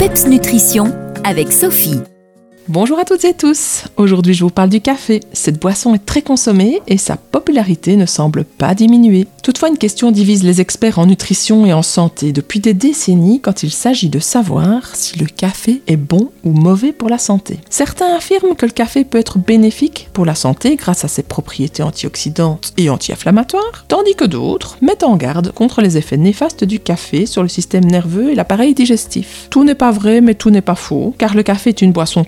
PEPS Nutrition avec Sophie. Bonjour à toutes et tous. Aujourd'hui, je vous parle du café. Cette boisson est très consommée et sa popularité ne semble pas diminuer. Toutefois, une question divise les experts en nutrition et en santé depuis des décennies quand il s'agit de savoir si le café est bon ou mauvais pour la santé. Certains affirment que le café peut être bénéfique pour la santé grâce à ses propriétés antioxydantes et anti-inflammatoires, tandis que d'autres mettent en garde contre les effets néfastes du café sur le système nerveux et l'appareil digestif. Tout n'est pas vrai, mais tout n'est pas faux, car le café est une boisson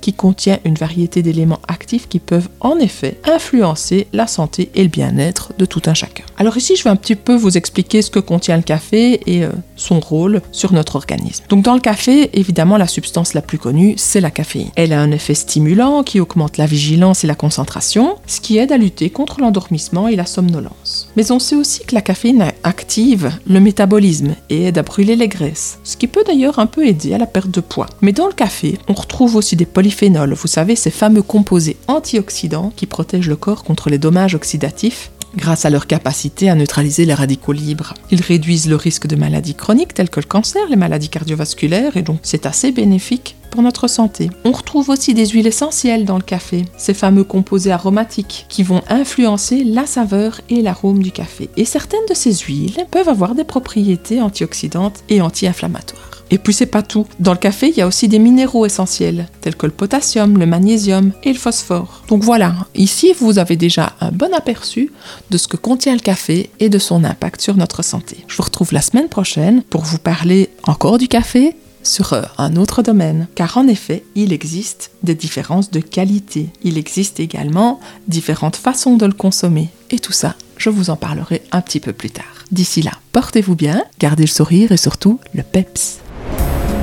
qui contient une variété d'éléments actifs qui peuvent en effet influencer la santé et le bien-être de tout un chacun. Alors ici, je vais un petit peu vous expliquer ce que contient le café et euh, son rôle sur notre organisme. Donc dans le café, évidemment, la substance la plus connue, c'est la caféine. Elle a un effet stimulant qui augmente la vigilance et la concentration, ce qui aide à lutter contre l'endormissement et la somnolence. Mais on sait aussi que la caféine active le métabolisme et aide à brûler les graisses, ce qui peut d'ailleurs un peu aider à la perte de poids. Mais dans le café, on retrouve aussi des polyphénols, vous savez, ces fameux composés antioxydants qui protègent le corps contre les dommages oxydatifs grâce à leur capacité à neutraliser les radicaux libres. Ils réduisent le risque de maladies chroniques telles que le cancer, les maladies cardiovasculaires, et donc c'est assez bénéfique pour notre santé. On retrouve aussi des huiles essentielles dans le café, ces fameux composés aromatiques qui vont influencer la saveur et l'arôme du café. Et certaines de ces huiles peuvent avoir des propriétés antioxydantes et anti-inflammatoires. Et puis c'est pas tout. Dans le café, il y a aussi des minéraux essentiels, tels que le potassium, le magnésium et le phosphore. Donc voilà, ici vous avez déjà un bon aperçu de ce que contient le café et de son impact sur notre santé. Je vous retrouve la semaine prochaine pour vous parler encore du café sur euh, un autre domaine. Car en effet, il existe des différences de qualité. Il existe également différentes façons de le consommer. Et tout ça, je vous en parlerai un petit peu plus tard. D'ici là, portez-vous bien, gardez le sourire et surtout le peps.